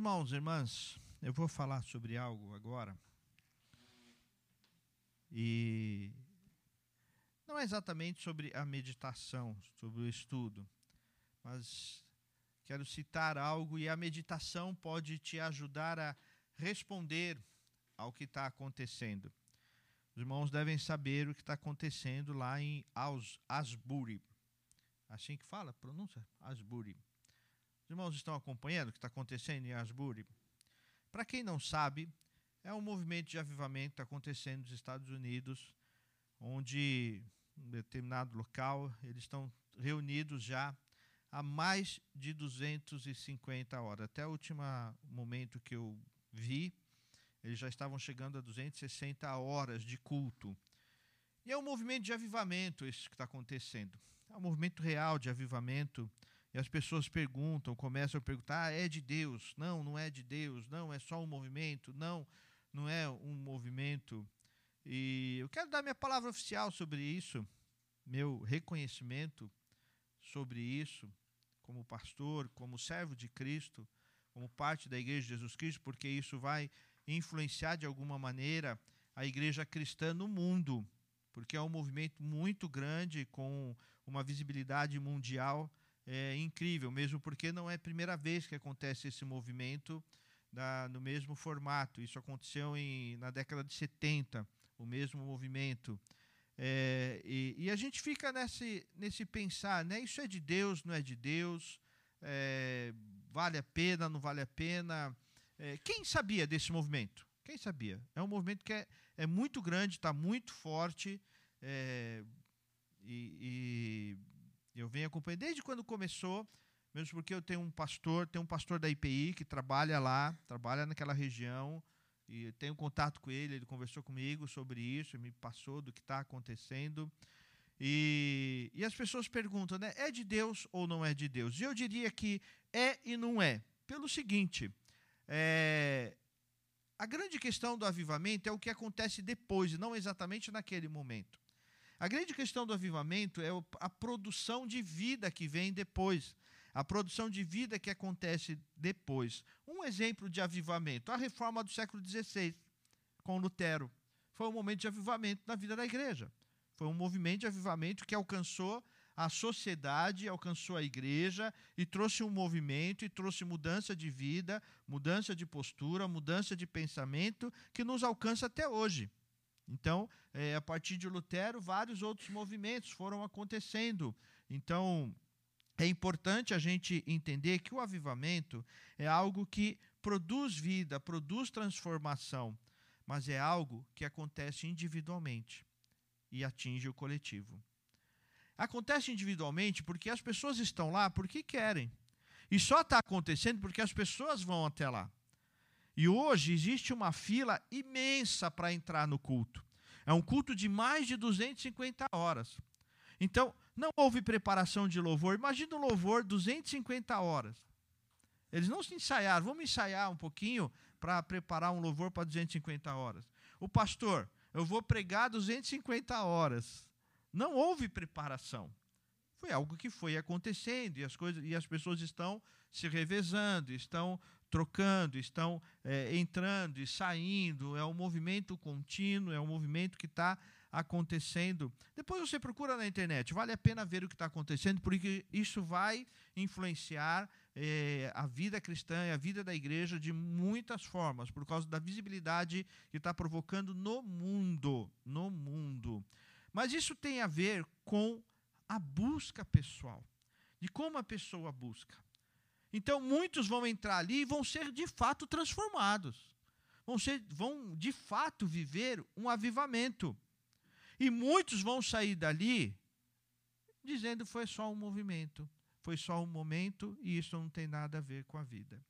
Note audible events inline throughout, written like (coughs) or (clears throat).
irmãos, irmãs, eu vou falar sobre algo agora. E não é exatamente sobre a meditação, sobre o estudo, mas quero citar algo e a meditação pode te ajudar a responder ao que está acontecendo. Os irmãos devem saber o que está acontecendo lá em Asbury. Assim que fala, pronúncia? Asbury. Os irmãos estão acompanhando o que está acontecendo em Asbury? Para quem não sabe, é um movimento de avivamento que está acontecendo nos Estados Unidos, onde em determinado local eles estão reunidos já há mais de 250 horas. Até o último momento que eu vi, eles já estavam chegando a 260 horas de culto. E é um movimento de avivamento isso que está acontecendo. É um movimento real de avivamento. E as pessoas perguntam, começam a perguntar: ah, é de Deus? Não, não é de Deus. Não, é só um movimento. Não, não é um movimento. E eu quero dar minha palavra oficial sobre isso, meu reconhecimento sobre isso, como pastor, como servo de Cristo, como parte da Igreja de Jesus Cristo, porque isso vai influenciar de alguma maneira a igreja cristã no mundo, porque é um movimento muito grande, com uma visibilidade mundial é, incrível, mesmo porque não é a primeira vez que acontece esse movimento da, no mesmo formato. Isso aconteceu em, na década de 70, o mesmo movimento. É, e, e, a gente fica nesse, nesse pensar, né? Isso é de Deus, não é de Deus? É, vale a pena, não vale a pena? É, quem sabia desse movimento? Quem sabia? É um movimento que é, é muito grande, está muito forte. É, e, eu venho acompanhando desde quando começou, mesmo porque eu tenho um pastor, tem um pastor da IPI que trabalha lá, trabalha naquela região, e tenho contato com ele, ele conversou comigo sobre isso, me passou do que está acontecendo. E, e as pessoas perguntam, né, é de Deus ou não é de Deus? E eu diria que é e não é. Pelo seguinte, é, a grande questão do avivamento é o que acontece depois, não exatamente naquele momento. A grande questão do avivamento é a produção de vida que vem depois, a produção de vida que acontece depois. Um exemplo de avivamento, a reforma do século XVI, com Lutero. Foi um momento de avivamento na vida da igreja. Foi um movimento de avivamento que alcançou a sociedade alcançou a igreja e trouxe um movimento e trouxe mudança de vida, mudança de postura, mudança de pensamento que nos alcança até hoje. Então, é, a partir de Lutero, vários outros movimentos foram acontecendo. Então, é importante a gente entender que o avivamento é algo que produz vida, produz transformação, mas é algo que acontece individualmente e atinge o coletivo. Acontece individualmente porque as pessoas estão lá porque querem. E só está acontecendo porque as pessoas vão até lá. E hoje existe uma fila imensa para entrar no culto. É um culto de mais de 250 horas. Então, não houve preparação de louvor. Imagina um louvor 250 horas. Eles não se ensaiaram. Vamos ensaiar um pouquinho para preparar um louvor para 250 horas. O pastor, eu vou pregar 250 horas. Não houve preparação. Foi algo que foi acontecendo e as coisas e as pessoas estão se revezando, estão trocando, estão é, entrando e saindo. É um movimento contínuo, é um movimento que está acontecendo. Depois você procura na internet, vale a pena ver o que está acontecendo, porque isso vai influenciar é, a vida cristã e a vida da igreja de muitas formas, por causa da visibilidade que está provocando no mundo. No mundo. Mas isso tem a ver com a busca pessoal, de como a pessoa busca. Então, muitos vão entrar ali e vão ser de fato transformados. Vão, ser, vão de fato viver um avivamento. E muitos vão sair dali dizendo foi só um movimento, foi só um momento e isso não tem nada a ver com a vida.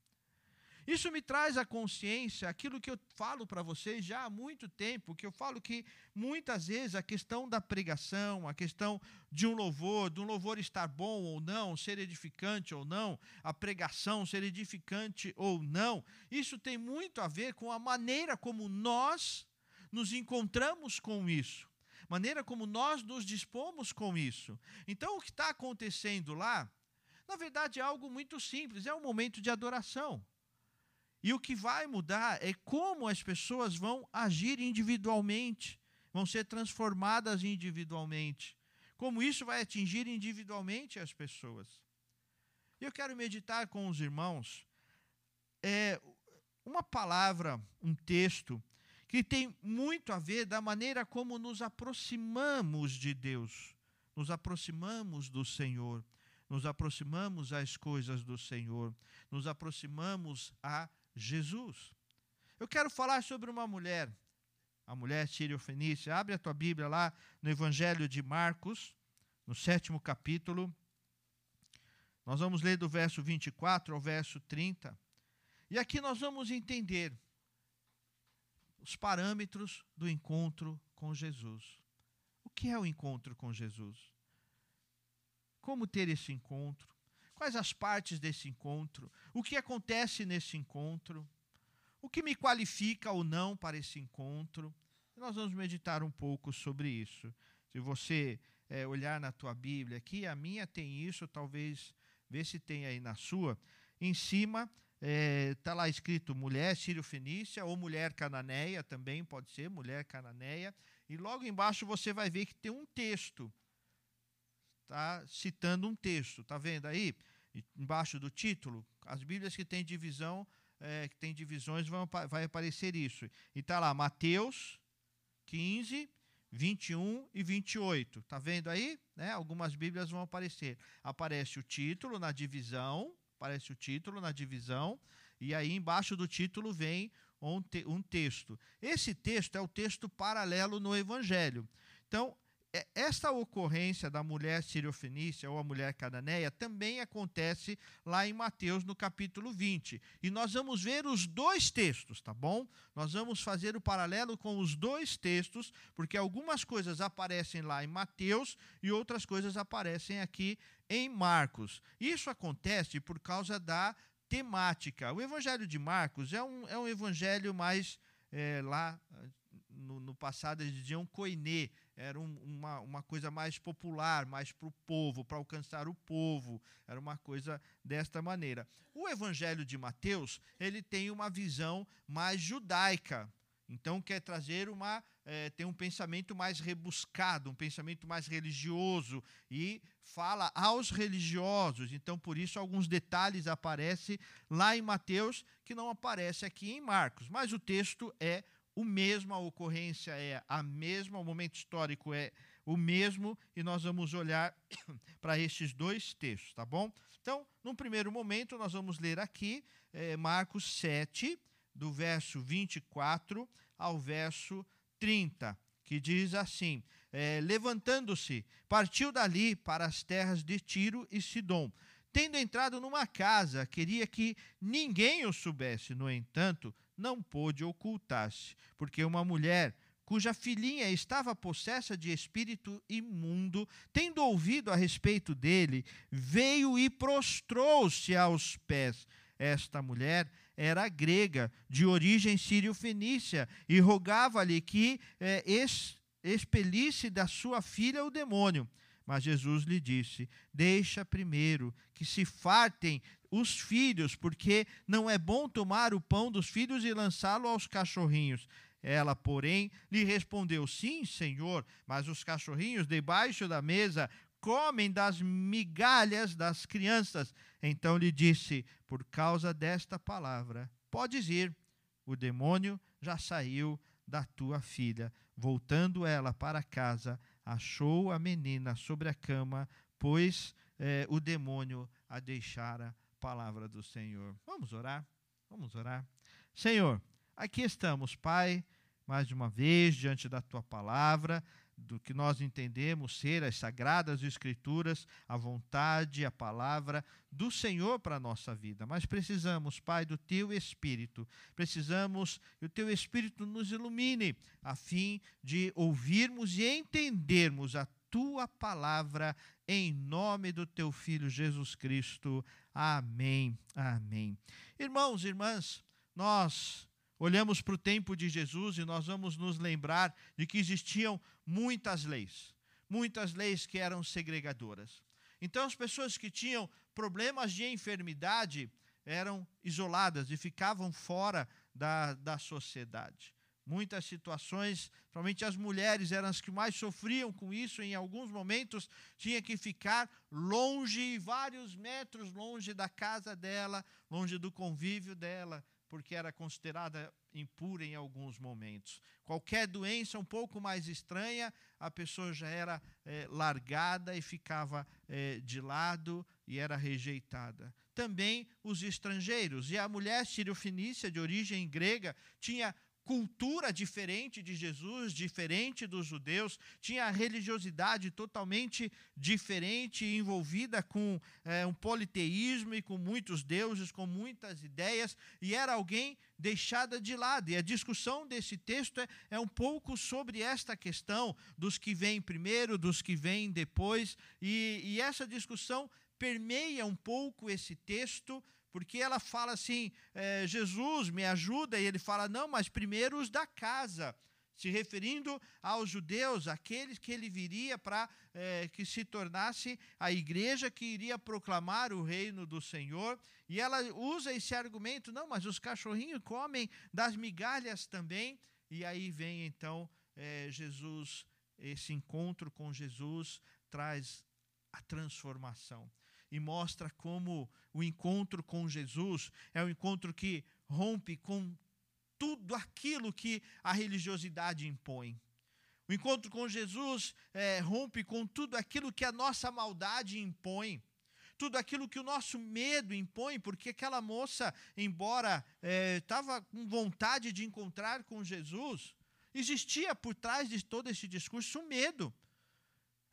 Isso me traz à consciência aquilo que eu falo para vocês já há muito tempo, que eu falo que muitas vezes a questão da pregação, a questão de um louvor, de um louvor estar bom ou não, ser edificante ou não, a pregação ser edificante ou não, isso tem muito a ver com a maneira como nós nos encontramos com isso, maneira como nós nos dispomos com isso. Então, o que está acontecendo lá, na verdade, é algo muito simples, é um momento de adoração. E o que vai mudar é como as pessoas vão agir individualmente, vão ser transformadas individualmente. Como isso vai atingir individualmente as pessoas. Eu quero meditar com os irmãos é, uma palavra, um texto, que tem muito a ver da maneira como nos aproximamos de Deus, nos aproximamos do Senhor, nos aproximamos às coisas do Senhor, nos aproximamos a Jesus. Eu quero falar sobre uma mulher, a mulher sírio-fenícia. Abre a tua Bíblia lá no Evangelho de Marcos, no sétimo capítulo. Nós vamos ler do verso 24 ao verso 30. E aqui nós vamos entender os parâmetros do encontro com Jesus. O que é o encontro com Jesus? Como ter esse encontro? Quais as partes desse encontro? O que acontece nesse encontro? O que me qualifica ou não para esse encontro? Nós vamos meditar um pouco sobre isso. Se você é, olhar na tua Bíblia aqui, a minha tem isso, talvez vê se tem aí na sua. Em cima está é, tá lá escrito mulher sírio-fenícia ou mulher cananeia também pode ser mulher cananeia e logo embaixo você vai ver que tem um texto tá citando um texto tá vendo aí embaixo do título, as Bíblias que têm divisão, é, que têm divisões, vão, vai aparecer isso. E está lá, Mateus 15, 21 e 28. Está vendo aí? Né? Algumas Bíblias vão aparecer. Aparece o título na divisão, aparece o título na divisão, e aí embaixo do título vem um, te um texto. Esse texto é o texto paralelo no Evangelho. Então, esta ocorrência da mulher siriofenícia ou a mulher cananeia também acontece lá em Mateus no capítulo 20. E nós vamos ver os dois textos, tá bom? Nós vamos fazer o paralelo com os dois textos, porque algumas coisas aparecem lá em Mateus e outras coisas aparecem aqui em Marcos. Isso acontece por causa da temática. O evangelho de Marcos é um, é um evangelho mais é, lá no, no, passado eles diziam koiné, era um, uma, uma coisa mais popular, mais para o povo, para alcançar o povo, era uma coisa desta maneira. O Evangelho de Mateus ele tem uma visão mais judaica, então quer trazer uma é, tem um pensamento mais rebuscado, um pensamento mais religioso e fala aos religiosos. Então por isso alguns detalhes aparecem lá em Mateus que não aparece aqui em Marcos, mas o texto é o mesmo, a ocorrência é a mesma, o momento histórico é o mesmo, e nós vamos olhar (coughs) para estes dois textos, tá bom? Então, num primeiro momento, nós vamos ler aqui é, Marcos 7, do verso 24 ao verso 30, que diz assim: é, Levantando-se, partiu dali para as terras de Tiro e Sidom. Tendo entrado numa casa, queria que ninguém o soubesse. No entanto, não pôde ocultar-se, porque uma mulher cuja filhinha estava possessa de espírito imundo, tendo ouvido a respeito dele, veio e prostrou-se aos pés. Esta mulher era grega, de origem sírio-fenícia, e rogava-lhe que eh, expelisse da sua filha o demônio. Mas Jesus lhe disse: Deixa primeiro que se fartem os filhos, porque não é bom tomar o pão dos filhos e lançá-lo aos cachorrinhos. Ela, porém, lhe respondeu: Sim, senhor, mas os cachorrinhos debaixo da mesa comem das migalhas das crianças. Então lhe disse: Por causa desta palavra, podes ir, o demônio já saiu da tua filha. Voltando ela para casa, achou a menina sobre a cama, pois eh, o demônio a deixara palavra do Senhor. Vamos orar? Vamos orar. Senhor, aqui estamos, Pai, mais uma vez diante da tua palavra do que nós entendemos ser as sagradas escrituras, a vontade, a palavra do Senhor para a nossa vida. Mas precisamos, Pai, do teu espírito. Precisamos que o teu espírito nos ilumine a fim de ouvirmos e entendermos a tua palavra em nome do teu filho Jesus Cristo. Amém. Amém. Irmãos irmãs, nós olhamos para o tempo de Jesus e nós vamos nos lembrar de que existiam muitas leis, muitas leis que eram segregadoras. Então, as pessoas que tinham problemas de enfermidade, eram isoladas e ficavam fora da, da sociedade. Muitas situações, principalmente as mulheres eram as que mais sofriam com isso, em alguns momentos tinha que ficar longe, vários metros longe da casa dela, longe do convívio dela, porque era considerada impura em alguns momentos. Qualquer doença um pouco mais estranha, a pessoa já era é, largada e ficava é, de lado e era rejeitada. Também os estrangeiros. E a mulher sírio-fenícia, de origem grega, tinha cultura diferente de Jesus, diferente dos judeus, tinha a religiosidade totalmente diferente, envolvida com é, um politeísmo e com muitos deuses, com muitas ideias, e era alguém deixada de lado. E a discussão desse texto é, é um pouco sobre esta questão dos que vêm primeiro, dos que vêm depois, e, e essa discussão permeia um pouco esse texto porque ela fala assim: é, Jesus me ajuda, e ele fala, não, mas primeiro os da casa, se referindo aos judeus, aqueles que ele viria para é, que se tornasse a igreja que iria proclamar o reino do Senhor. E ela usa esse argumento: não, mas os cachorrinhos comem das migalhas também. E aí vem então é, Jesus, esse encontro com Jesus traz a transformação e mostra como o encontro com Jesus é um encontro que rompe com tudo aquilo que a religiosidade impõe. O encontro com Jesus é, rompe com tudo aquilo que a nossa maldade impõe tudo aquilo que o nosso medo impõe, porque aquela moça, embora estava é, com vontade de encontrar com Jesus, existia por trás de todo esse discurso o medo.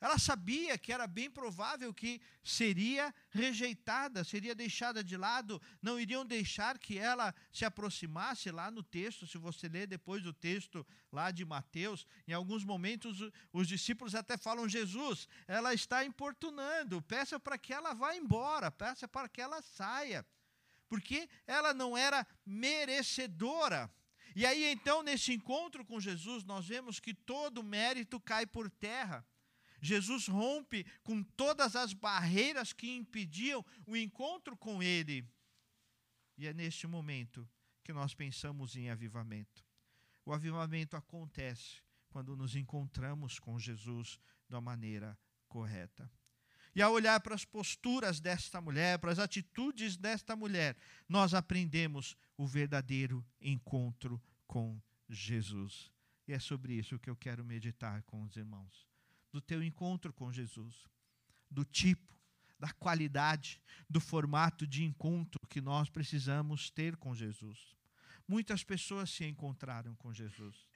Ela sabia que era bem provável que seria rejeitada, seria deixada de lado, não iriam deixar que ela se aproximasse lá no texto. Se você ler depois o texto lá de Mateus, em alguns momentos os discípulos até falam: Jesus, ela está importunando, peça para que ela vá embora, peça para que ela saia, porque ela não era merecedora. E aí então, nesse encontro com Jesus, nós vemos que todo mérito cai por terra. Jesus rompe com todas as barreiras que impediam o encontro com Ele. E é neste momento que nós pensamos em avivamento. O avivamento acontece quando nos encontramos com Jesus da maneira correta. E ao olhar para as posturas desta mulher, para as atitudes desta mulher, nós aprendemos o verdadeiro encontro com Jesus. E é sobre isso que eu quero meditar com os irmãos do teu encontro com Jesus, do tipo, da qualidade, do formato de encontro que nós precisamos ter com Jesus. Muitas pessoas se encontraram com Jesus.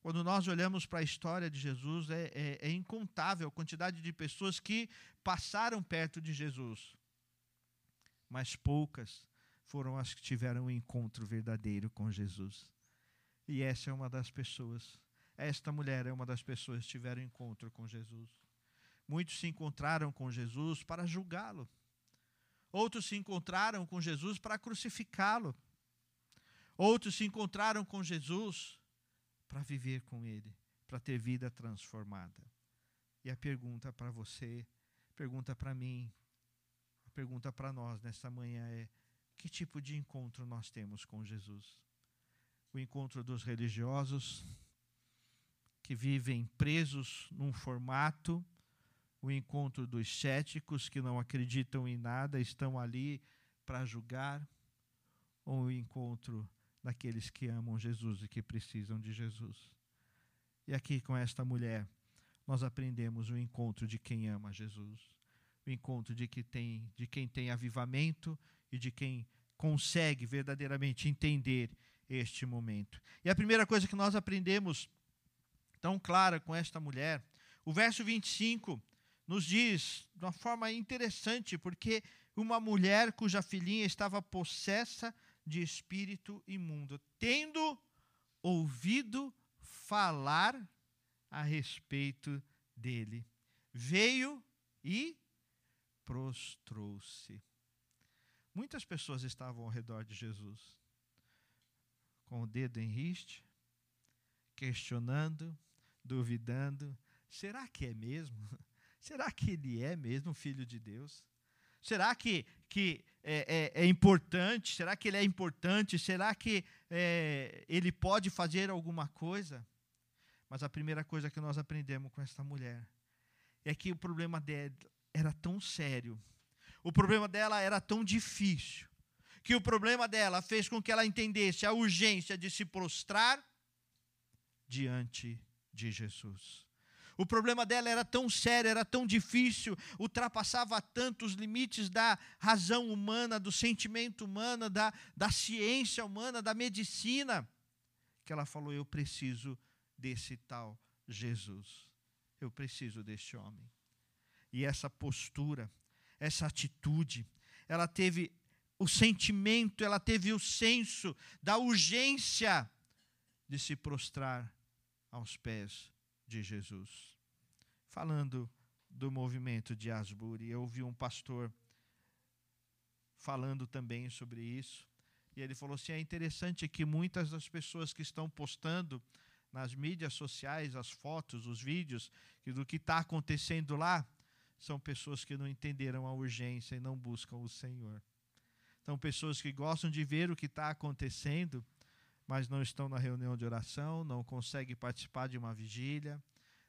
Quando nós olhamos para a história de Jesus, é, é, é, incontável a quantidade de pessoas que passaram perto de Jesus, mas poucas foram as que tiveram um encontro verdadeiro com Jesus. E essa é uma das pessoas esta mulher é uma das pessoas que tiveram encontro com Jesus. Muitos se encontraram com Jesus para julgá-lo. Outros se encontraram com Jesus para crucificá-lo. Outros se encontraram com Jesus para viver com Ele, para ter vida transformada. E a pergunta para você, pergunta para mim, a pergunta para nós nesta manhã é: que tipo de encontro nós temos com Jesus? O encontro dos religiosos, que vivem presos num formato, o encontro dos céticos que não acreditam em nada, estão ali para julgar, ou o encontro daqueles que amam Jesus e que precisam de Jesus. E aqui com esta mulher, nós aprendemos o encontro de quem ama Jesus, o encontro de, que tem, de quem tem avivamento e de quem consegue verdadeiramente entender este momento. E a primeira coisa que nós aprendemos tão clara com esta mulher. O verso 25 nos diz de uma forma interessante, porque uma mulher cuja filhinha estava possessa de espírito imundo, tendo ouvido falar a respeito dele, veio e prostrou-se. Muitas pessoas estavam ao redor de Jesus, com o dedo em riste, questionando, duvidando: será que é mesmo? (laughs) Será que ele é mesmo filho de Deus? Será que, que é, é, é importante? Será que ele é importante? Será que é, ele pode fazer alguma coisa? Mas a primeira coisa que nós aprendemos com esta mulher é que o problema dela era tão sério, o problema dela era tão difícil, que o problema dela fez com que ela entendesse a urgência de se prostrar diante de Jesus. O problema dela era tão sério, era tão difícil, ultrapassava tanto os limites da razão humana, do sentimento humano, da, da ciência humana, da medicina, que ela falou: Eu preciso desse tal Jesus. Eu preciso deste homem. E essa postura, essa atitude, ela teve o sentimento, ela teve o senso da urgência de se prostrar aos pés de Jesus. Falando do movimento de Asbury, eu ouvi um pastor falando também sobre isso. E ele falou assim: é interessante que muitas das pessoas que estão postando nas mídias sociais as fotos, os vídeos do que está acontecendo lá, são pessoas que não entenderam a urgência e não buscam o Senhor. São pessoas que gostam de ver o que está acontecendo, mas não estão na reunião de oração, não conseguem participar de uma vigília,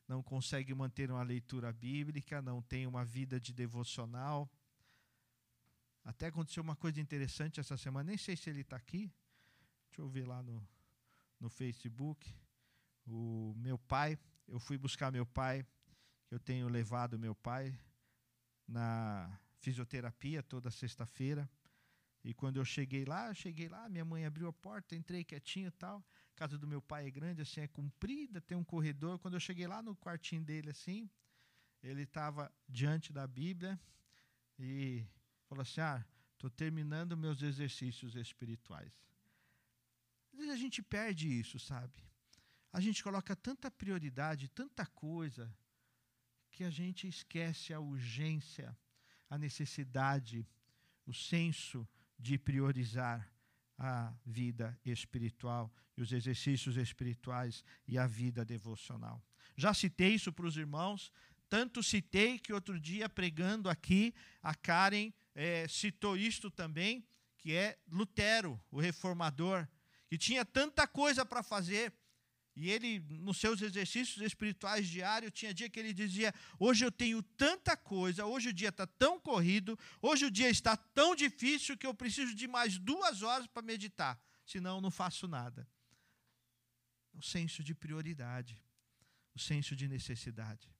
não conseguem manter uma leitura bíblica, não têm uma vida de devocional. Até aconteceu uma coisa interessante essa semana, nem sei se ele está aqui. Deixa eu ver lá no, no Facebook. O meu pai, eu fui buscar meu pai, eu tenho levado meu pai na fisioterapia toda sexta-feira. E quando eu cheguei lá, eu cheguei lá, minha mãe abriu a porta, entrei quietinho e tal. A casa do meu pai é grande, assim, é comprida, tem um corredor. Quando eu cheguei lá no quartinho dele, assim, ele estava diante da Bíblia e falou assim: Ah, estou terminando meus exercícios espirituais. Às vezes a gente perde isso, sabe? A gente coloca tanta prioridade, tanta coisa, que a gente esquece a urgência, a necessidade, o senso de priorizar a vida espiritual e os exercícios espirituais e a vida devocional. Já citei isso para os irmãos, tanto citei que outro dia pregando aqui, a Karen é, citou isto também, que é Lutero, o reformador, que tinha tanta coisa para fazer, e ele, nos seus exercícios espirituais diários, tinha dia que ele dizia: Hoje eu tenho tanta coisa, hoje o dia está tão corrido, hoje o dia está tão difícil que eu preciso de mais duas horas para meditar, senão eu não faço nada. O senso de prioridade, o senso de necessidade.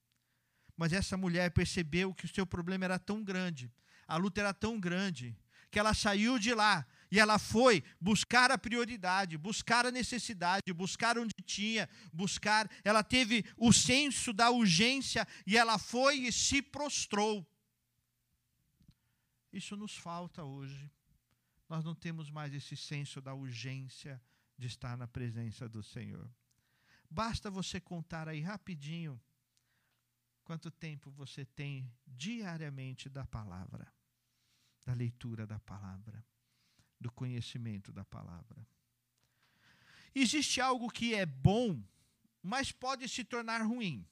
Mas essa mulher percebeu que o seu problema era tão grande, a luta era tão grande, que ela saiu de lá e ela foi buscar a prioridade, buscar a necessidade, buscar onde tinha, buscar. Ela teve o senso da urgência e ela foi e se prostrou. Isso nos falta hoje. Nós não temos mais esse senso da urgência de estar na presença do Senhor. Basta você contar aí rapidinho quanto tempo você tem diariamente da palavra, da leitura da palavra do conhecimento da palavra. Existe algo que é bom, mas pode se tornar ruim,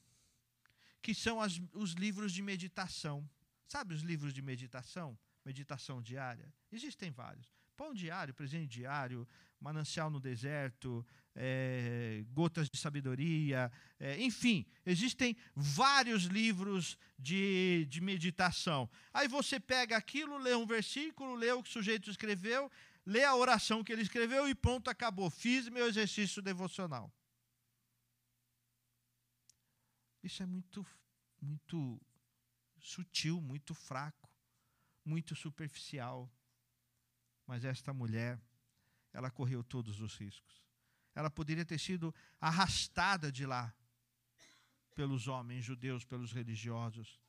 que são as, os livros de meditação. Sabe os livros de meditação? Meditação diária? Existem vários. Pão diário, presente diário, manancial no deserto, é, gotas de sabedoria, é, enfim, existem vários livros de, de meditação. Aí você pega aquilo, lê um versículo, lê o que o sujeito escreveu, lê a oração que ele escreveu e pronto, acabou. Fiz meu exercício devocional. Isso é muito, muito sutil, muito fraco, muito superficial. Mas esta mulher, ela correu todos os riscos. Ela poderia ter sido arrastada de lá pelos homens judeus, pelos religiosos.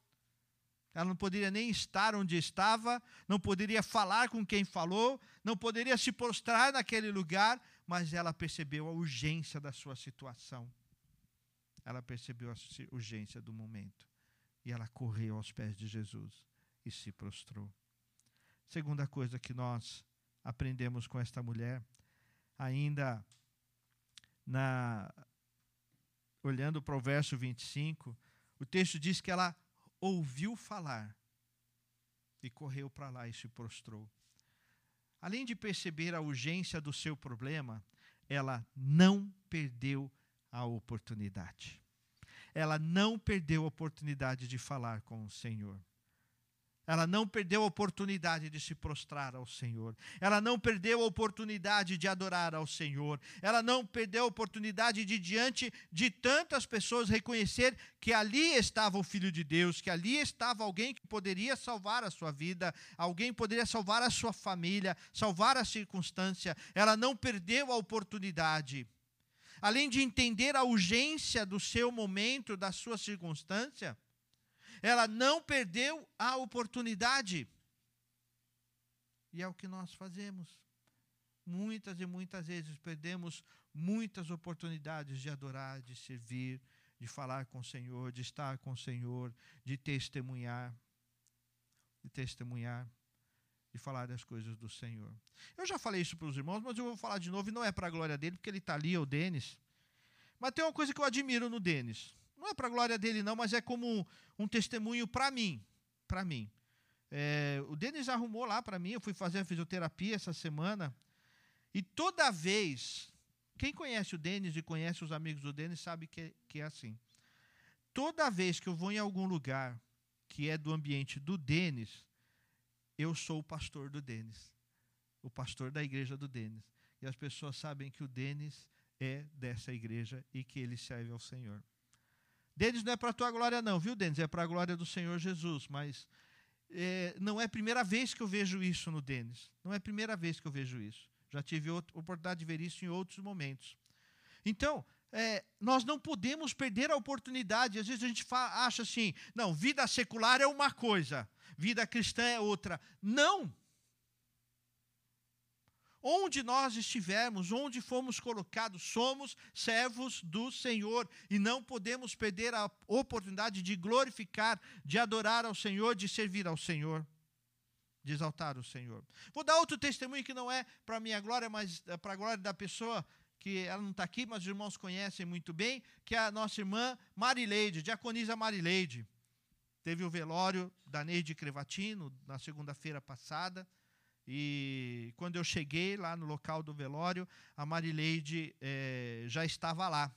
Ela não poderia nem estar onde estava, não poderia falar com quem falou, não poderia se prostrar naquele lugar, mas ela percebeu a urgência da sua situação. Ela percebeu a urgência do momento. E ela correu aos pés de Jesus e se prostrou. Segunda coisa que nós aprendemos com esta mulher, ainda na olhando para o verso 25, o texto diz que ela ouviu falar e correu para lá e se prostrou. Além de perceber a urgência do seu problema, ela não perdeu a oportunidade. Ela não perdeu a oportunidade de falar com o Senhor. Ela não perdeu a oportunidade de se prostrar ao Senhor. Ela não perdeu a oportunidade de adorar ao Senhor. Ela não perdeu a oportunidade de, diante de tantas pessoas, reconhecer que ali estava o Filho de Deus, que ali estava alguém que poderia salvar a sua vida, alguém poderia salvar a sua família, salvar a circunstância. Ela não perdeu a oportunidade. Além de entender a urgência do seu momento, da sua circunstância, ela não perdeu a oportunidade. E é o que nós fazemos. Muitas e muitas vezes perdemos muitas oportunidades de adorar, de servir, de falar com o Senhor, de estar com o Senhor, de testemunhar, de testemunhar, de falar das coisas do Senhor. Eu já falei isso para os irmãos, mas eu vou falar de novo, e não é para a glória dele, porque ele está ali, é o Denis. Mas tem uma coisa que eu admiro no Denis. Não é para a glória dele, não, mas é como um, um testemunho para mim. Para mim. É, o Denis arrumou lá para mim, eu fui fazer a fisioterapia essa semana. E toda vez, quem conhece o Denis e conhece os amigos do Denis sabe que, que é assim. Toda vez que eu vou em algum lugar que é do ambiente do Denis, eu sou o pastor do Denis. O pastor da igreja do Denis. E as pessoas sabem que o Denis é dessa igreja e que ele serve ao Senhor. Denis não é para a tua glória, não, viu, Denis? É para a glória do Senhor Jesus. Mas é, não é a primeira vez que eu vejo isso no Denis. Não é a primeira vez que eu vejo isso. Já tive outra, oportunidade de ver isso em outros momentos. Então, é, nós não podemos perder a oportunidade. Às vezes a gente fala, acha assim: não, vida secular é uma coisa, vida cristã é outra. Não! Onde nós estivermos, onde fomos colocados, somos servos do Senhor e não podemos perder a oportunidade de glorificar, de adorar ao Senhor, de servir ao Senhor, de exaltar o Senhor. Vou dar outro testemunho que não é para minha glória, mas é para a glória da pessoa que ela não está aqui, mas os irmãos conhecem muito bem, que é a nossa irmã Marileide, diaconisa Marileide. Teve o velório da Neide Crevatino na segunda-feira passada. E quando eu cheguei lá no local do velório, a Marileide é, já estava lá.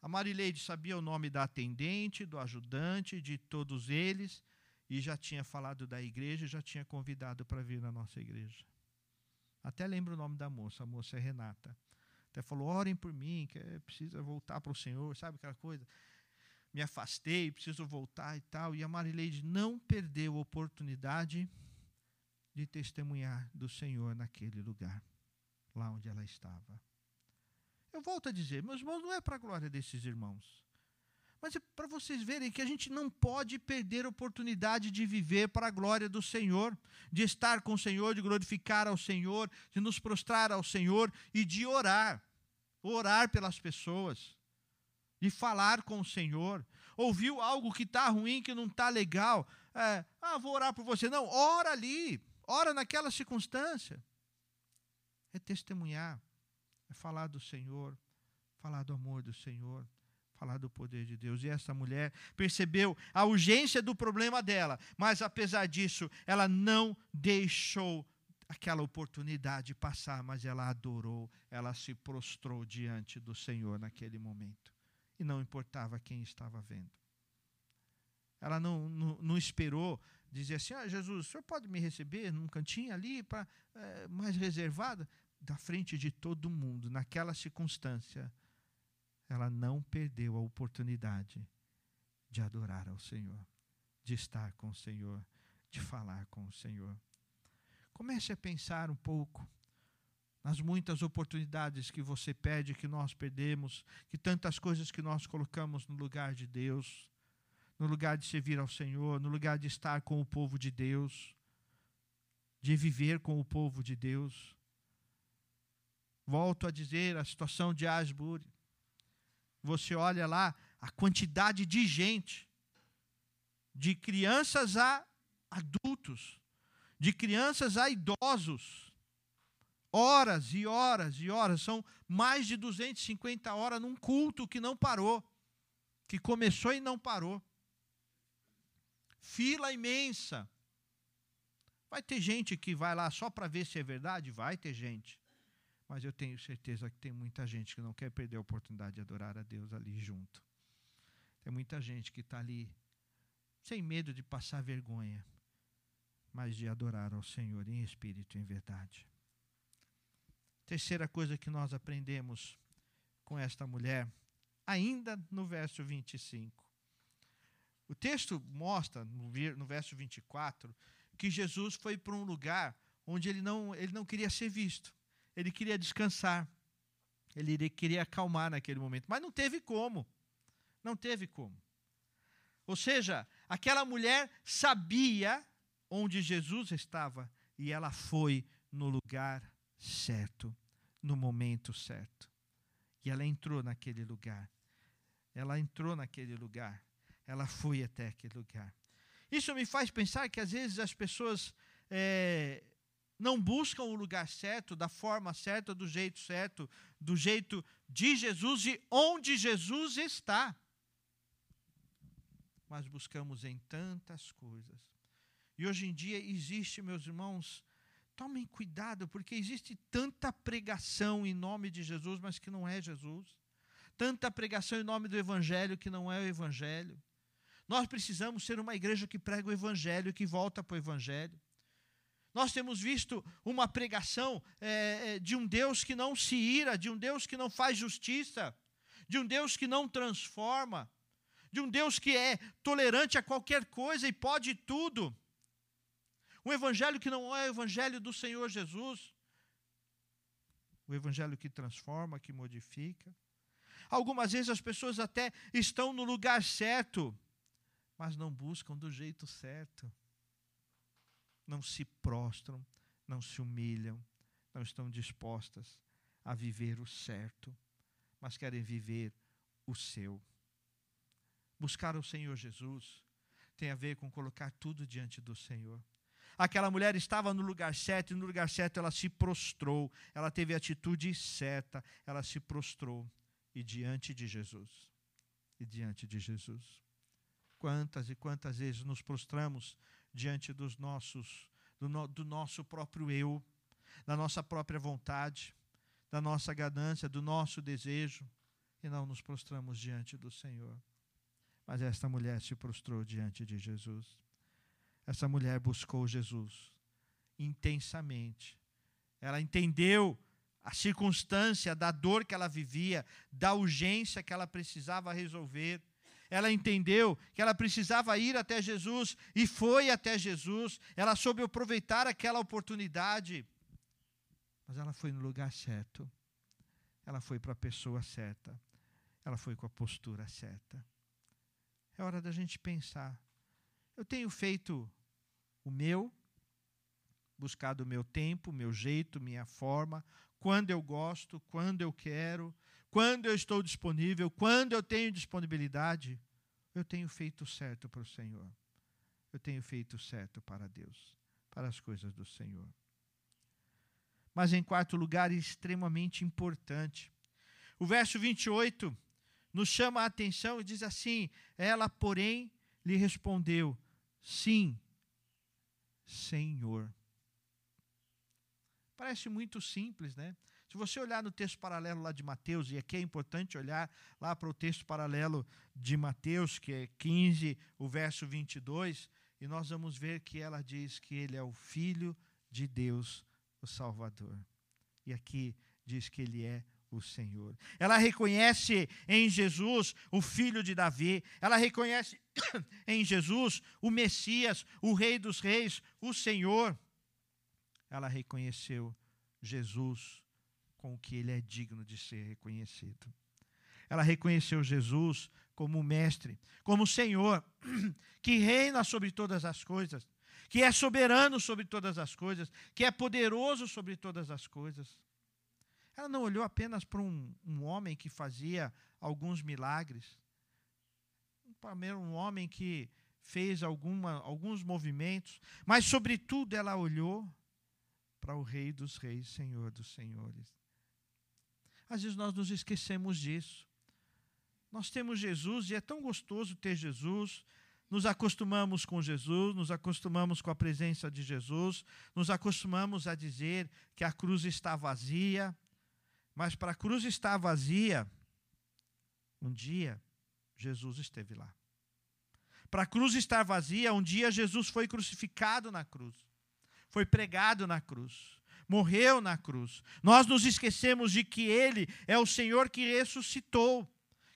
A Marileide sabia o nome da atendente, do ajudante, de todos eles, e já tinha falado da igreja, já tinha convidado para vir na nossa igreja. Até lembro o nome da moça, a moça é Renata. Até falou: orem por mim, que é, precisa voltar para o Senhor, sabe aquela coisa? Me afastei, preciso voltar e tal. E a Marileide não perdeu a oportunidade de testemunhar do Senhor naquele lugar, lá onde ela estava. Eu volto a dizer, meus irmãos, não é para a glória desses irmãos, mas é para vocês verem que a gente não pode perder a oportunidade de viver para a glória do Senhor, de estar com o Senhor, de glorificar ao Senhor, de nos prostrar ao Senhor e de orar, orar pelas pessoas, de falar com o Senhor. Ouviu algo que está ruim, que não está legal? É, ah, vou orar por você. Não, ora ali, ora naquela circunstância. É testemunhar, é falar do Senhor, falar do amor do Senhor, falar do poder de Deus. E essa mulher percebeu a urgência do problema dela, mas apesar disso, ela não deixou aquela oportunidade passar, mas ela adorou, ela se prostrou diante do Senhor naquele momento. E não importava quem estava vendo. Ela não, não, não esperou dizer assim: ah, Jesus, o senhor pode me receber num cantinho ali, pra, é, mais reservado? Da frente de todo mundo, naquela circunstância, ela não perdeu a oportunidade de adorar ao Senhor, de estar com o Senhor, de falar com o Senhor. Comece a pensar um pouco nas muitas oportunidades que você pede, que nós perdemos, que tantas coisas que nós colocamos no lugar de Deus no lugar de servir ao Senhor, no lugar de estar com o povo de Deus, de viver com o povo de Deus. Volto a dizer a situação de Asbury. Você olha lá a quantidade de gente, de crianças a adultos, de crianças a idosos. Horas e horas e horas, são mais de 250 horas num culto que não parou, que começou e não parou fila imensa, Vai ter gente que vai lá só para ver se é verdade? Vai ter gente. Mas eu tenho certeza que tem muita gente que não quer perder a oportunidade de adorar a Deus ali junto. Tem muita gente que está ali sem medo de passar vergonha, mas de adorar ao Senhor em espírito e em verdade. Terceira coisa que nós aprendemos com esta mulher, ainda no verso 25. O texto mostra, no verso 24, que Jesus foi para um lugar onde ele não, ele não queria ser visto. Ele queria descansar. Ele queria acalmar naquele momento. Mas não teve como. Não teve como. Ou seja, aquela mulher sabia onde Jesus estava e ela foi no lugar certo, no momento certo. E ela entrou naquele lugar. Ela entrou naquele lugar. Ela foi até aquele lugar. Isso me faz pensar que às vezes as pessoas é, não buscam o lugar certo, da forma certa, do jeito certo, do jeito de Jesus e onde Jesus está. Mas buscamos em tantas coisas. E hoje em dia existe, meus irmãos, tomem cuidado, porque existe tanta pregação em nome de Jesus, mas que não é Jesus. Tanta pregação em nome do Evangelho que não é o Evangelho. Nós precisamos ser uma igreja que prega o Evangelho, que volta para o Evangelho. Nós temos visto uma pregação é, de um Deus que não se ira, de um Deus que não faz justiça, de um Deus que não transforma, de um Deus que é tolerante a qualquer coisa e pode tudo. Um evangelho que não é o evangelho do Senhor Jesus. O evangelho que transforma, que modifica. Algumas vezes as pessoas até estão no lugar certo, mas não buscam do jeito certo não se prostram, não se humilham, não estão dispostas a viver o certo, mas querem viver o seu. Buscar o Senhor Jesus tem a ver com colocar tudo diante do Senhor. Aquela mulher estava no lugar certo e no lugar certo ela se prostrou, ela teve a atitude certa, ela se prostrou e diante de Jesus. E diante de Jesus. Quantas e quantas vezes nos prostramos diante dos nossos, do, no, do nosso próprio eu, da nossa própria vontade, da nossa ganância, do nosso desejo, e não nos prostramos diante do Senhor. Mas esta mulher se prostrou diante de Jesus. Essa mulher buscou Jesus intensamente. Ela entendeu a circunstância da dor que ela vivia, da urgência que ela precisava resolver ela entendeu que ela precisava ir até Jesus e foi até Jesus. Ela soube aproveitar aquela oportunidade. Mas ela foi no lugar certo. Ela foi para a pessoa certa. Ela foi com a postura certa. É hora da gente pensar. Eu tenho feito o meu, buscado o meu tempo, meu jeito, minha forma, quando eu gosto, quando eu quero, quando eu estou disponível, quando eu tenho disponibilidade, eu tenho feito certo para o Senhor. Eu tenho feito certo para Deus, para as coisas do Senhor. Mas em quarto lugar, extremamente importante, o verso 28 nos chama a atenção e diz assim: Ela, porém, lhe respondeu: Sim, Senhor. Parece muito simples, né? Se você olhar no texto paralelo lá de Mateus, e aqui é importante olhar lá para o texto paralelo de Mateus, que é 15, o verso 22, e nós vamos ver que ela diz que ele é o Filho de Deus, o Salvador. E aqui diz que ele é o Senhor. Ela reconhece em Jesus o filho de Davi, ela reconhece (coughs) em Jesus o Messias, o Rei dos Reis, o Senhor. Ela reconheceu Jesus com o que ele é digno de ser reconhecido. Ela reconheceu Jesus como Mestre, como Senhor, (clears throat) que reina sobre todas as coisas, que é soberano sobre todas as coisas, que é poderoso sobre todas as coisas. Ela não olhou apenas para um, um homem que fazia alguns milagres, para um homem que fez alguma, alguns movimentos, mas, sobretudo, ela olhou para o Rei dos Reis, Senhor dos Senhores. Às vezes nós nos esquecemos disso. Nós temos Jesus e é tão gostoso ter Jesus, nos acostumamos com Jesus, nos acostumamos com a presença de Jesus, nos acostumamos a dizer que a cruz está vazia, mas para a cruz estar vazia, um dia Jesus esteve lá. Para a cruz estar vazia, um dia Jesus foi crucificado na cruz, foi pregado na cruz, morreu na cruz. Nós nos esquecemos de que Ele é o Senhor que ressuscitou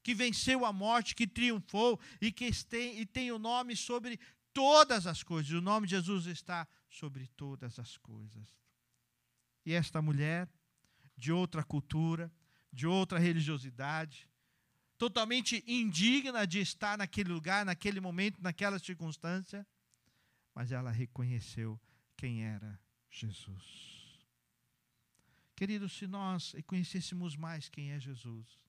que venceu a morte, que triunfou e que tem, e tem o nome sobre todas as coisas. O nome de Jesus está sobre todas as coisas. E esta mulher, de outra cultura, de outra religiosidade, totalmente indigna de estar naquele lugar, naquele momento, naquela circunstância, mas ela reconheceu quem era Jesus. Queridos, se nós conhecêssemos mais quem é Jesus,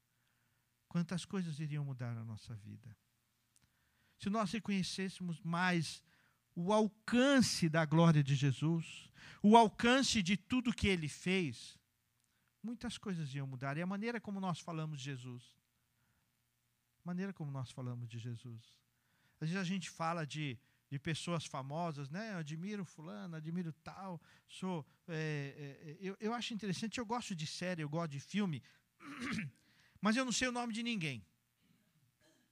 quantas coisas iriam mudar na nossa vida. Se nós reconhecêssemos mais o alcance da glória de Jesus, o alcance de tudo que ele fez, muitas coisas iam mudar. E a maneira como nós falamos de Jesus, a maneira como nós falamos de Jesus. Às vezes a gente fala de, de pessoas famosas, né? Eu admiro fulano, admiro tal, sou. É, é, eu, eu acho interessante, eu gosto de série, eu gosto de filme. (clears throat) mas eu não sei o nome de ninguém.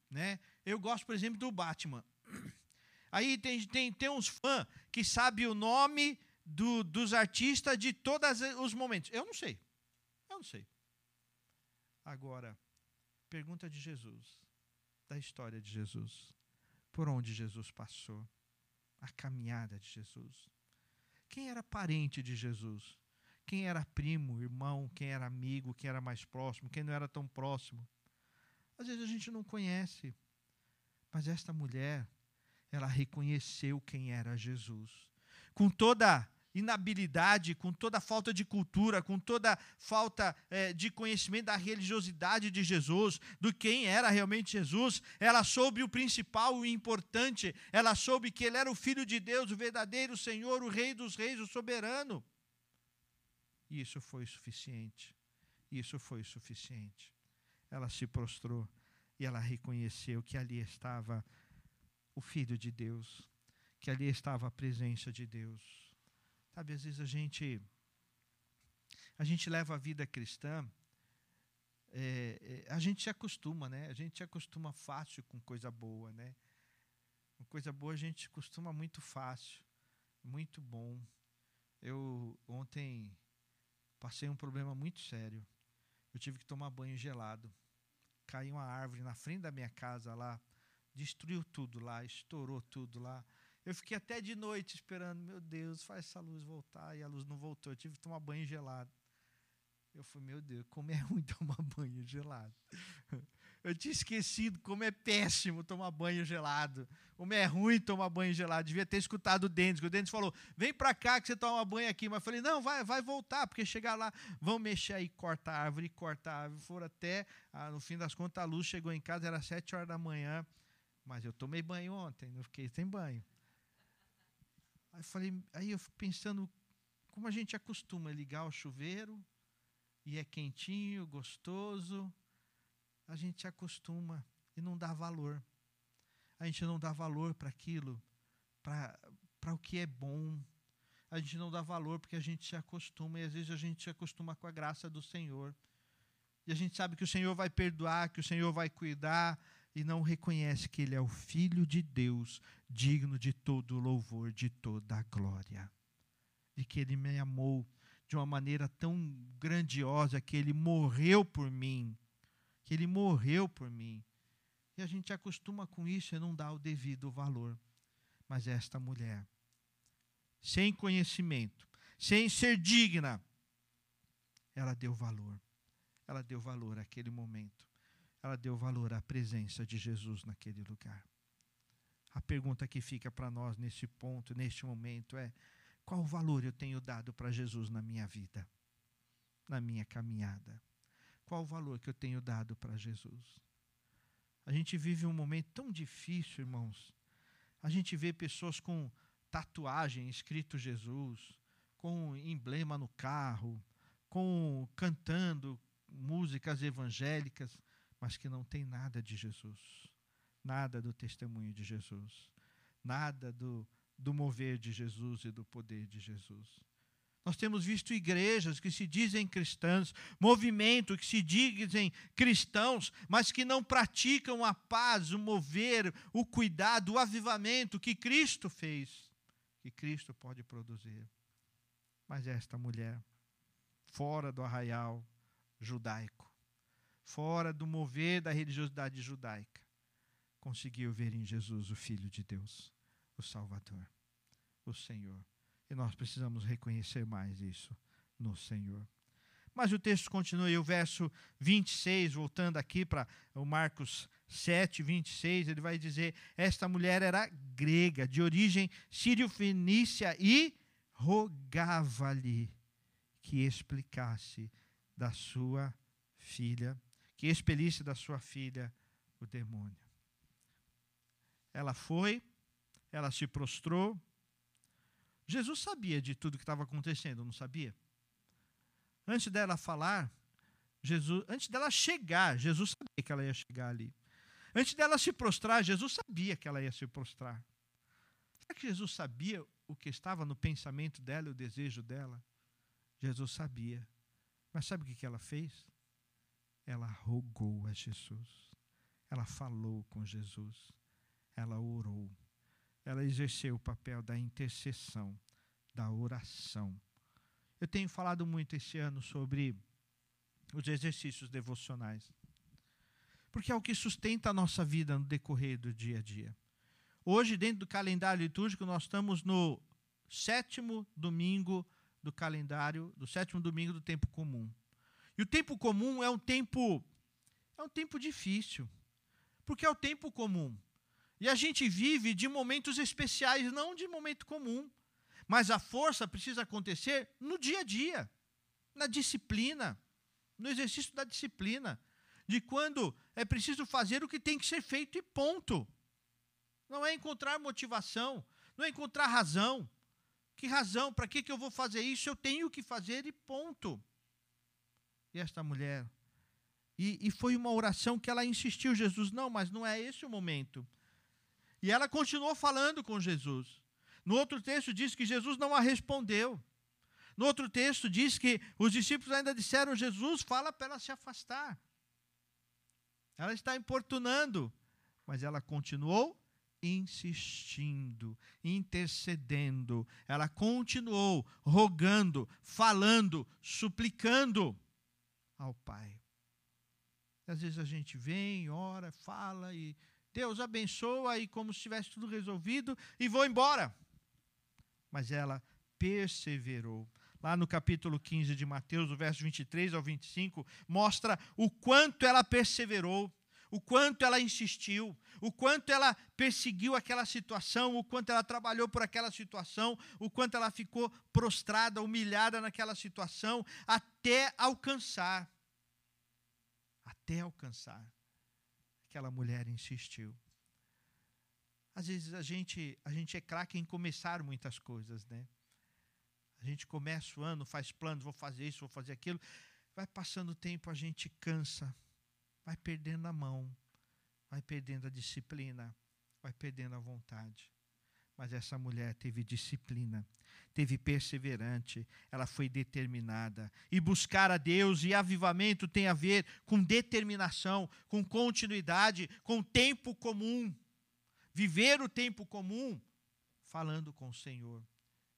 Né? Eu gosto, por exemplo, do Batman. (clears throat) Aí tem, tem, tem uns fãs que sabem o nome do, dos artistas de todos os momentos. Eu não sei. Eu não sei. Agora, pergunta de Jesus, da história de Jesus. Por onde Jesus passou? A caminhada de Jesus. Quem era parente de Jesus? quem era primo, irmão, quem era amigo, quem era mais próximo, quem não era tão próximo. Às vezes a gente não conhece, mas esta mulher, ela reconheceu quem era Jesus. Com toda inabilidade, com toda falta de cultura, com toda falta é, de conhecimento da religiosidade de Jesus, do quem era realmente Jesus, ela soube o principal, o importante, ela soube que ele era o Filho de Deus, o verdadeiro Senhor, o Rei dos Reis, o soberano. E isso foi suficiente. Isso foi suficiente. Ela se prostrou e ela reconheceu que ali estava o Filho de Deus, que ali estava a presença de Deus. Sabe, às vezes a gente a gente leva a vida cristã, é, é, a gente se acostuma, né? A gente se acostuma fácil com coisa boa, né? Com coisa boa a gente se acostuma muito fácil, muito bom. Eu ontem passei um problema muito sério. Eu tive que tomar banho gelado. Caiu uma árvore na frente da minha casa lá, destruiu tudo lá, estourou tudo lá. Eu fiquei até de noite esperando, meu Deus, faz essa luz voltar. E a luz não voltou. Eu tive que tomar banho gelado. Eu falei, meu Deus, como é (laughs) ruim tomar banho gelado. Eu tinha esquecido como é péssimo tomar banho gelado. Como é ruim tomar banho gelado. Devia ter escutado o Dentes. O Dentes falou: vem para cá que você toma banho aqui. Mas eu falei: não, vai, vai voltar, porque chegar lá, vão mexer aí, corta a árvore, corta a árvore. Foram até, ah, no fim das contas, a luz chegou em casa, era sete horas da manhã. Mas eu tomei banho ontem, não fiquei sem banho. Aí, falei, aí eu pensando como a gente acostuma ligar o chuveiro e é quentinho, gostoso a gente acostuma e não dá valor. A gente não dá valor para aquilo, para o que é bom. A gente não dá valor porque a gente se acostuma e às vezes a gente se acostuma com a graça do Senhor. E a gente sabe que o Senhor vai perdoar, que o Senhor vai cuidar e não reconhece que Ele é o Filho de Deus, digno de todo louvor, de toda a glória. E que Ele me amou de uma maneira tão grandiosa que Ele morreu por mim que ele morreu por mim. E a gente acostuma com isso e não dá o devido valor. Mas esta mulher, sem conhecimento, sem ser digna, ela deu valor. Ela deu valor àquele momento. Ela deu valor à presença de Jesus naquele lugar. A pergunta que fica para nós nesse ponto, neste momento, é: qual valor eu tenho dado para Jesus na minha vida, na minha caminhada? Qual o valor que eu tenho dado para Jesus? A gente vive um momento tão difícil, irmãos. A gente vê pessoas com tatuagem escrito Jesus, com emblema no carro, com cantando músicas evangélicas, mas que não tem nada de Jesus, nada do testemunho de Jesus. nada do, do mover de Jesus e do poder de Jesus. Nós temos visto igrejas que se dizem cristãs, movimento que se dizem cristãos, mas que não praticam a paz, o mover, o cuidado, o avivamento que Cristo fez, que Cristo pode produzir. Mas esta mulher, fora do arraial judaico, fora do mover da religiosidade judaica, conseguiu ver em Jesus o Filho de Deus, o Salvador, o Senhor e nós precisamos reconhecer mais isso no Senhor. Mas o texto continua e o verso 26, voltando aqui para o Marcos 7, 26, ele vai dizer: Esta mulher era grega, de origem sírio-fenícia, e rogava-lhe que explicasse da sua filha, que expelisse da sua filha o demônio. Ela foi, ela se prostrou, Jesus sabia de tudo que estava acontecendo, não sabia? Antes dela falar, Jesus, antes dela chegar, Jesus sabia que ela ia chegar ali. Antes dela se prostrar, Jesus sabia que ela ia se prostrar. Será que Jesus sabia o que estava no pensamento dela, o desejo dela? Jesus sabia. Mas sabe o que ela fez? Ela rogou a Jesus. Ela falou com Jesus. Ela orou ela exerceu o papel da intercessão, da oração. Eu tenho falado muito esse ano sobre os exercícios devocionais, porque é o que sustenta a nossa vida no decorrer do dia a dia. Hoje, dentro do calendário litúrgico, nós estamos no sétimo domingo do calendário, do sétimo domingo do tempo comum. E o tempo comum é um tempo é um tempo difícil, porque é o tempo comum. E a gente vive de momentos especiais, não de momento comum. Mas a força precisa acontecer no dia a dia, na disciplina, no exercício da disciplina, de quando é preciso fazer o que tem que ser feito e ponto. Não é encontrar motivação, não é encontrar razão. Que razão? Para que, que eu vou fazer isso? Eu tenho que fazer e ponto. E esta mulher. E, e foi uma oração que ela insistiu, Jesus, não, mas não é esse o momento. E ela continuou falando com Jesus. No outro texto diz que Jesus não a respondeu. No outro texto diz que os discípulos ainda disseram: Jesus, fala para ela se afastar. Ela está importunando, mas ela continuou insistindo, intercedendo. Ela continuou rogando, falando, suplicando ao Pai. Às vezes a gente vem, ora, fala e Deus abençoa e como se tivesse tudo resolvido e vou embora. Mas ela perseverou. Lá no capítulo 15 de Mateus, do verso 23 ao 25, mostra o quanto ela perseverou, o quanto ela insistiu, o quanto ela perseguiu aquela situação, o quanto ela trabalhou por aquela situação, o quanto ela ficou prostrada, humilhada naquela situação, até alcançar. Até alcançar aquela mulher insistiu. Às vezes a gente, a gente é craque em começar muitas coisas, né? A gente começa o ano, faz planos, vou fazer isso, vou fazer aquilo. Vai passando o tempo, a gente cansa, vai perdendo a mão, vai perdendo a disciplina, vai perdendo a vontade. Mas essa mulher teve disciplina, teve perseverante, ela foi determinada. E buscar a Deus e avivamento tem a ver com determinação, com continuidade, com tempo comum. Viver o tempo comum falando com o Senhor,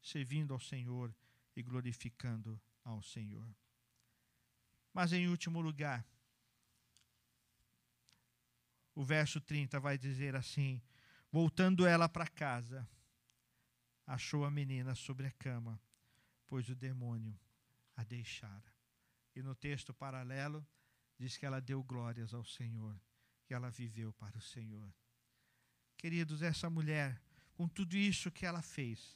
servindo ao Senhor e glorificando ao Senhor. Mas em último lugar, o verso 30 vai dizer assim: Voltando ela para casa, achou a menina sobre a cama, pois o demônio a deixara. E no texto paralelo, diz que ela deu glórias ao Senhor, que ela viveu para o Senhor. Queridos, essa mulher, com tudo isso que ela fez,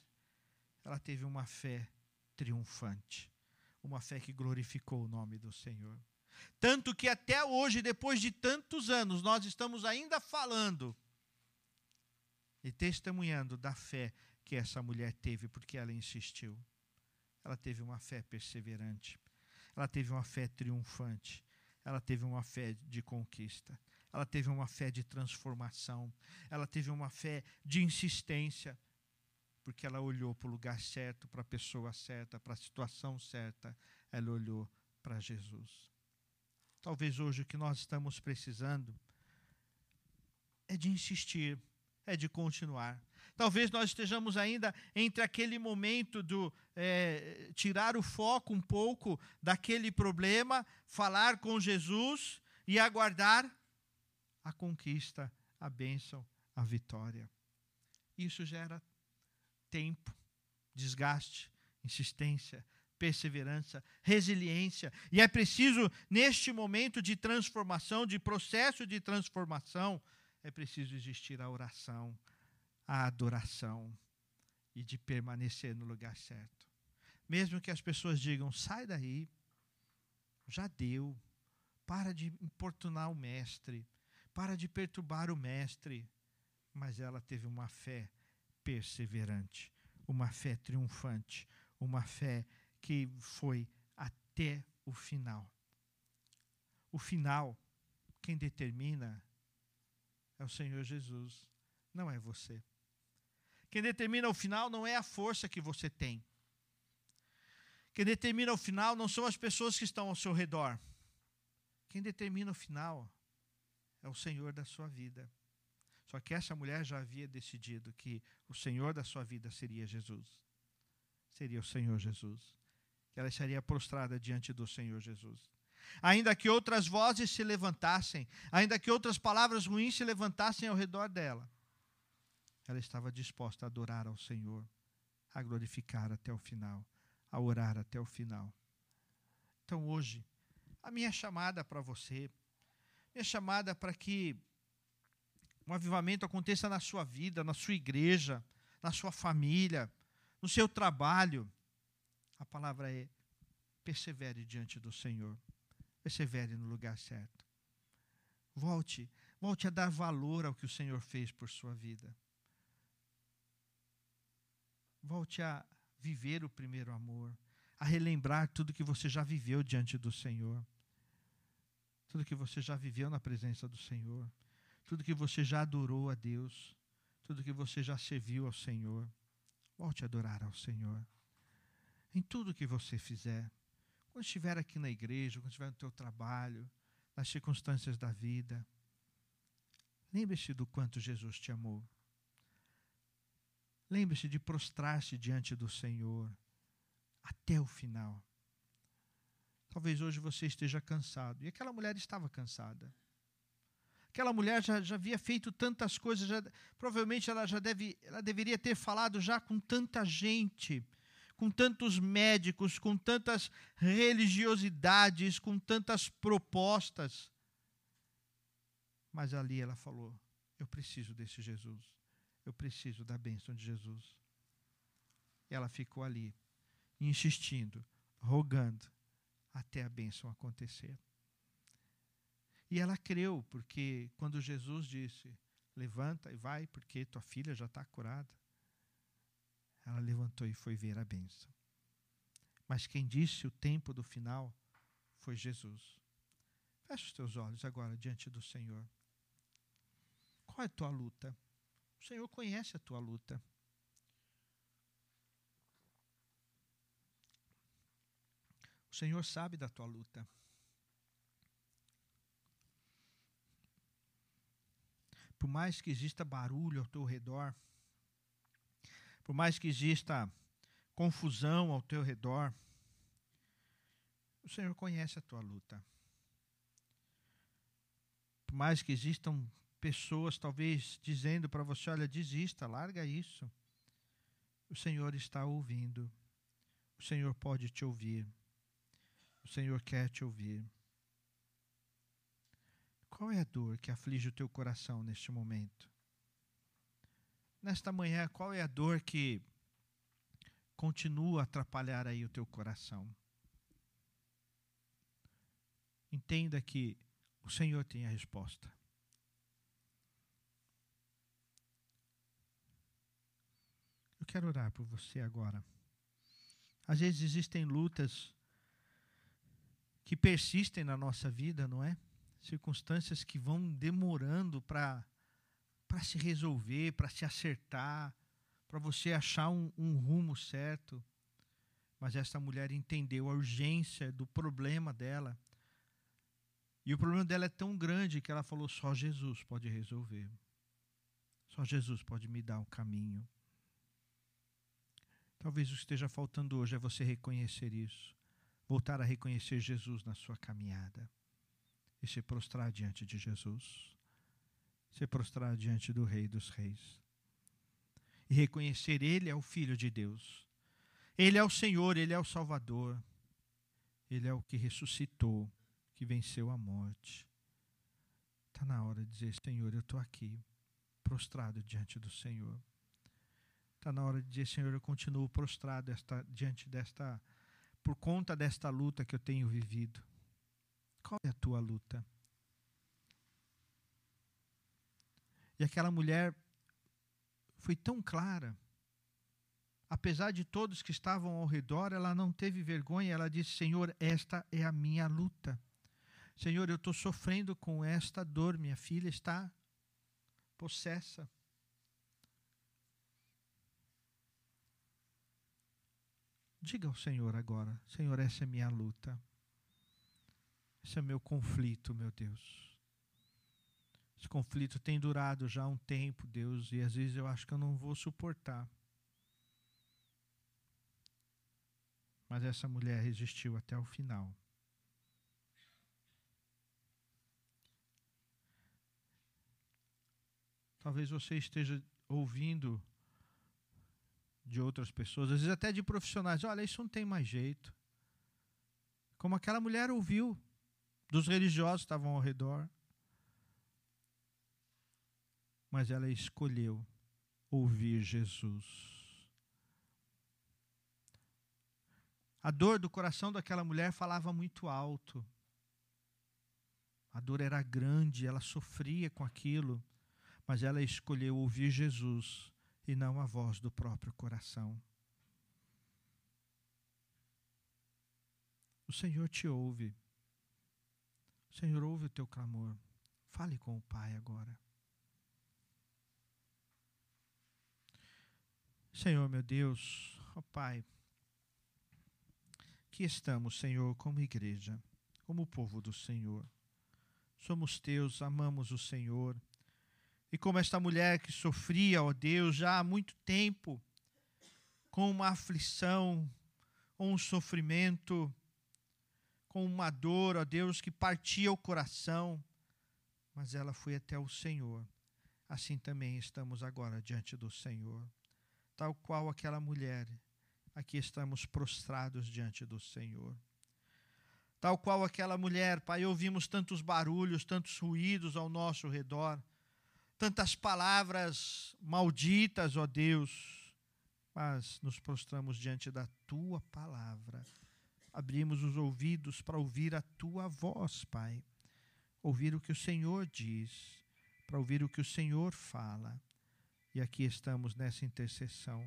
ela teve uma fé triunfante, uma fé que glorificou o nome do Senhor. Tanto que até hoje, depois de tantos anos, nós estamos ainda falando e testemunhando da fé que essa mulher teve, porque ela insistiu. Ela teve uma fé perseverante. Ela teve uma fé triunfante. Ela teve uma fé de conquista. ela teve uma fé de transformação, ela teve uma fé de insistência, porque ela olhou para o lugar certo, para a pessoa certa, para a situação certa, ela olhou para Jesus. Talvez hoje o que nós estamos precisando é de insistir, é de continuar. Talvez nós estejamos ainda entre aquele momento do é, tirar o foco um pouco daquele problema, falar com Jesus e aguardar a conquista, a bênção, a vitória. Isso gera tempo, desgaste, insistência, perseverança, resiliência. E é preciso, neste momento de transformação, de processo de transformação, é preciso existir a oração, a adoração e de permanecer no lugar certo. Mesmo que as pessoas digam: sai daí, já deu, para de importunar o mestre, para de perturbar o mestre. Mas ela teve uma fé perseverante, uma fé triunfante, uma fé que foi até o final. O final, quem determina é o Senhor Jesus, não é você. Quem determina o final não é a força que você tem. Quem determina o final não são as pessoas que estão ao seu redor. Quem determina o final é o Senhor da sua vida. Só que essa mulher já havia decidido que o Senhor da sua vida seria Jesus. Seria o Senhor Jesus. Que ela estaria prostrada diante do Senhor Jesus. Ainda que outras vozes se levantassem, ainda que outras palavras ruins se levantassem ao redor dela, ela estava disposta a adorar ao Senhor, a glorificar até o final, a orar até o final. Então hoje, a minha chamada para você, minha chamada para que um avivamento aconteça na sua vida, na sua igreja, na sua família, no seu trabalho. Palavra é: persevere diante do Senhor, persevere no lugar certo. Volte, volte a dar valor ao que o Senhor fez por sua vida. Volte a viver o primeiro amor, a relembrar tudo que você já viveu diante do Senhor, tudo que você já viveu na presença do Senhor, tudo que você já adorou a Deus, tudo que você já serviu ao Senhor. Volte a adorar ao Senhor. Em tudo que você fizer, quando estiver aqui na igreja, quando estiver no teu trabalho, nas circunstâncias da vida, lembre-se do quanto Jesus te amou. Lembre-se de prostrar-se diante do Senhor até o final. Talvez hoje você esteja cansado. E aquela mulher estava cansada. Aquela mulher já, já havia feito tantas coisas, já, provavelmente ela já deve, ela deveria ter falado já com tanta gente, com tantos médicos, com tantas religiosidades, com tantas propostas. Mas ali ela falou: Eu preciso desse Jesus. Eu preciso da bênção de Jesus. Ela ficou ali, insistindo, rogando, até a bênção acontecer. E ela creu, porque quando Jesus disse: Levanta e vai, porque tua filha já está curada. Ela levantou e foi ver a bênção. Mas quem disse o tempo do final foi Jesus. Feche os teus olhos agora diante do Senhor. Qual é a tua luta? O Senhor conhece a tua luta. O Senhor sabe da tua luta. Por mais que exista barulho ao teu redor, por mais que exista confusão ao teu redor, o Senhor conhece a tua luta. Por mais que existam pessoas talvez dizendo para você: olha, desista, larga isso. O Senhor está ouvindo. O Senhor pode te ouvir. O Senhor quer te ouvir. Qual é a dor que aflige o teu coração neste momento? Nesta manhã, qual é a dor que continua a atrapalhar aí o teu coração? Entenda que o Senhor tem a resposta. Eu quero orar por você agora. Às vezes existem lutas que persistem na nossa vida, não é? circunstâncias que vão demorando para se resolver, para se acertar, para você achar um, um rumo certo. Mas esta mulher entendeu a urgência do problema dela. E o problema dela é tão grande que ela falou: só Jesus pode resolver. Só Jesus pode me dar o caminho. Talvez o que esteja faltando hoje é você reconhecer isso. Voltar a reconhecer Jesus na sua caminhada. E se prostrar diante de Jesus. Se prostrar diante do Rei dos Reis. E reconhecer Ele é o Filho de Deus. Ele é o Senhor, Ele é o Salvador. Ele é o que ressuscitou, que venceu a morte. Está na hora de dizer: Senhor, eu estou aqui prostrado diante do Senhor. Está na hora de dizer, Senhor, eu continuo prostrado esta, diante desta, por conta desta luta que eu tenho vivido. Qual é a tua luta? E aquela mulher foi tão clara. Apesar de todos que estavam ao redor, ela não teve vergonha, ela disse: Senhor, esta é a minha luta. Senhor, eu estou sofrendo com esta dor, minha filha está possessa. Diga ao Senhor agora: Senhor, essa é minha luta. Esse é meu conflito, meu Deus. Esse conflito tem durado já um tempo, Deus, e às vezes eu acho que eu não vou suportar. Mas essa mulher resistiu até o final. Talvez você esteja ouvindo de outras pessoas, às vezes até de profissionais: olha, isso não tem mais jeito. Como aquela mulher ouviu dos religiosos que estavam ao redor. Mas ela escolheu ouvir Jesus. A dor do coração daquela mulher falava muito alto. A dor era grande, ela sofria com aquilo mas ela escolheu ouvir Jesus e não a voz do próprio coração. O Senhor te ouve. O Senhor ouve o teu clamor. Fale com o Pai agora. Senhor meu Deus, ó Pai, que estamos, Senhor, como igreja, como povo do Senhor. Somos teus, amamos o Senhor e como esta mulher que sofria, ó Deus, já há muito tempo, com uma aflição, com um sofrimento, com uma dor, ó Deus, que partia o coração, mas ela foi até o Senhor. Assim também estamos agora diante do Senhor. Tal qual aquela mulher, aqui estamos prostrados diante do Senhor. Tal qual aquela mulher, Pai, ouvimos tantos barulhos, tantos ruídos ao nosso redor tantas palavras malditas, ó Deus, mas nos prostramos diante da tua palavra. Abrimos os ouvidos para ouvir a tua voz, Pai. Ouvir o que o Senhor diz, para ouvir o que o Senhor fala. E aqui estamos nessa intercessão,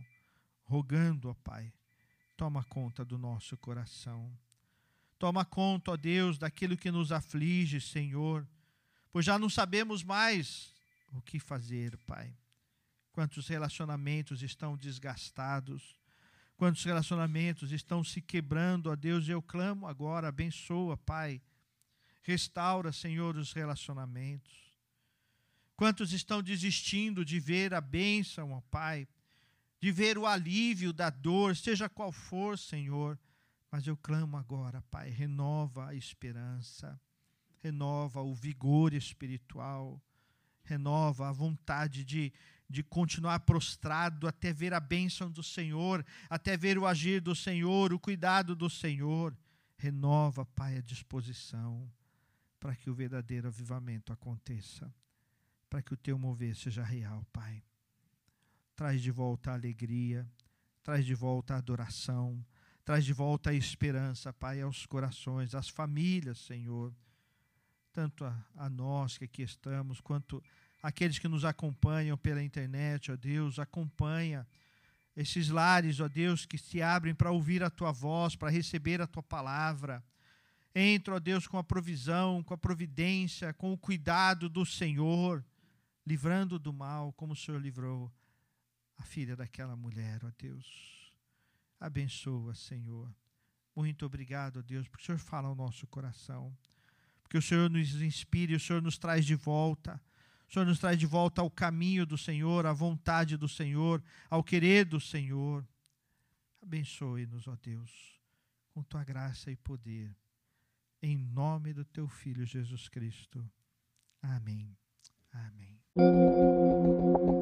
rogando, ó Pai, toma conta do nosso coração. Toma conta, ó Deus, daquilo que nos aflige, Senhor, pois já não sabemos mais o que fazer, Pai. Quantos relacionamentos estão desgastados, quantos relacionamentos estão se quebrando, ó Deus, eu clamo agora, abençoa, Pai. Restaura, Senhor, os relacionamentos. Quantos estão desistindo de ver a bênção, ó Pai, de ver o alívio da dor, seja qual for, Senhor. Mas eu clamo agora, Pai, renova a esperança, renova o vigor espiritual renova a vontade de, de continuar prostrado até ver a bênção do Senhor, até ver o agir do Senhor, o cuidado do Senhor. Renova, Pai, a disposição para que o verdadeiro avivamento aconteça, para que o teu mover seja real, Pai. Traz de volta a alegria, traz de volta a adoração, traz de volta a esperança, Pai, aos corações, às famílias, Senhor tanto a, a nós que aqui estamos, quanto aqueles que nos acompanham pela internet, ó Deus, acompanha esses lares, ó Deus, que se abrem para ouvir a tua voz, para receber a tua palavra. Entra, ó Deus, com a provisão, com a providência, com o cuidado do Senhor, livrando do mal, como o Senhor livrou a filha daquela mulher, ó Deus. Abençoa, Senhor. Muito obrigado, ó Deus, porque o Senhor fala ao nosso coração. Porque o Senhor nos inspire, o Senhor nos traz de volta. O Senhor nos traz de volta ao caminho do Senhor, à vontade do Senhor, ao querer do Senhor. Abençoe-nos, ó Deus, com tua graça e poder em nome do teu Filho Jesus Cristo. うん。